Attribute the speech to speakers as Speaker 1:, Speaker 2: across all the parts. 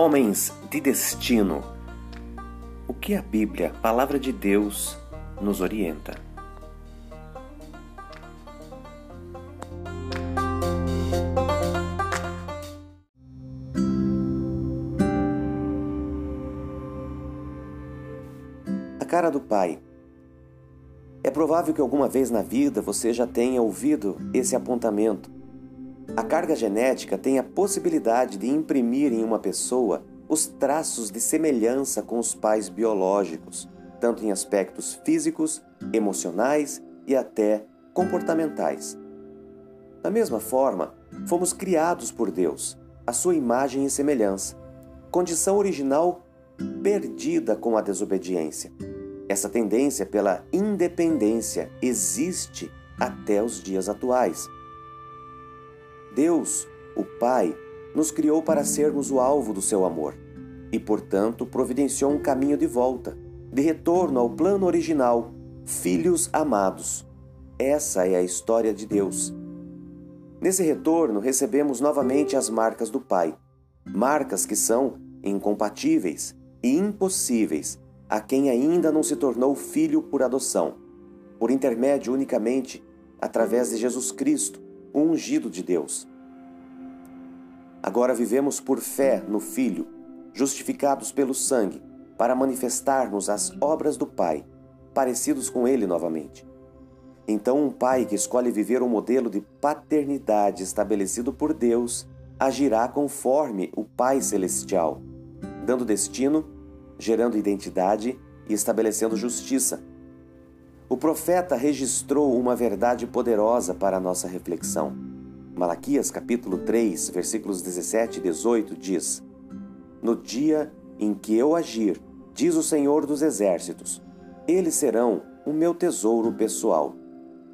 Speaker 1: Homens de destino. O que a Bíblia, palavra de Deus, nos orienta? A cara do pai. É provável que alguma vez na vida você já tenha ouvido esse apontamento a carga genética tem a possibilidade de imprimir em uma pessoa os traços de semelhança com os pais biológicos, tanto em aspectos físicos, emocionais e até comportamentais. Da mesma forma, fomos criados por Deus, a sua imagem e semelhança, condição original perdida com a desobediência. Essa tendência pela independência existe até os dias atuais. Deus, o Pai, nos criou para sermos o alvo do seu amor e, portanto, providenciou um caminho de volta, de retorno ao plano original, filhos amados. Essa é a história de Deus. Nesse retorno, recebemos novamente as marcas do Pai, marcas que são incompatíveis e impossíveis a quem ainda não se tornou filho por adoção, por intermédio unicamente através de Jesus Cristo, ungido de Deus. Agora vivemos por fé no Filho, justificados pelo sangue, para manifestarmos as obras do Pai, parecidos com Ele novamente. Então, um pai que escolhe viver o modelo de paternidade estabelecido por Deus agirá conforme o Pai Celestial, dando destino, gerando identidade e estabelecendo justiça. O profeta registrou uma verdade poderosa para a nossa reflexão. Malaquias capítulo 3, versículos 17 e 18 diz: No dia em que eu agir, diz o Senhor dos Exércitos, eles serão o meu tesouro pessoal.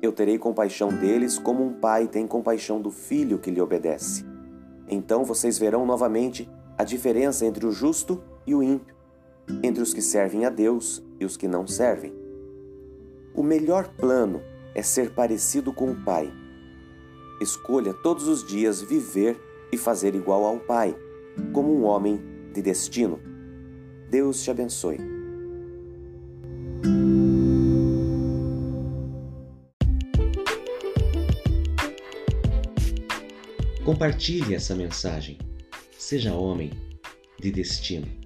Speaker 1: Eu terei compaixão deles como um pai tem compaixão do filho que lhe obedece. Então vocês verão novamente a diferença entre o justo e o ímpio, entre os que servem a Deus e os que não servem. O melhor plano é ser parecido com o Pai Escolha todos os dias viver e fazer igual ao Pai, como um homem de destino. Deus te abençoe. Compartilhe essa mensagem. Seja homem de destino.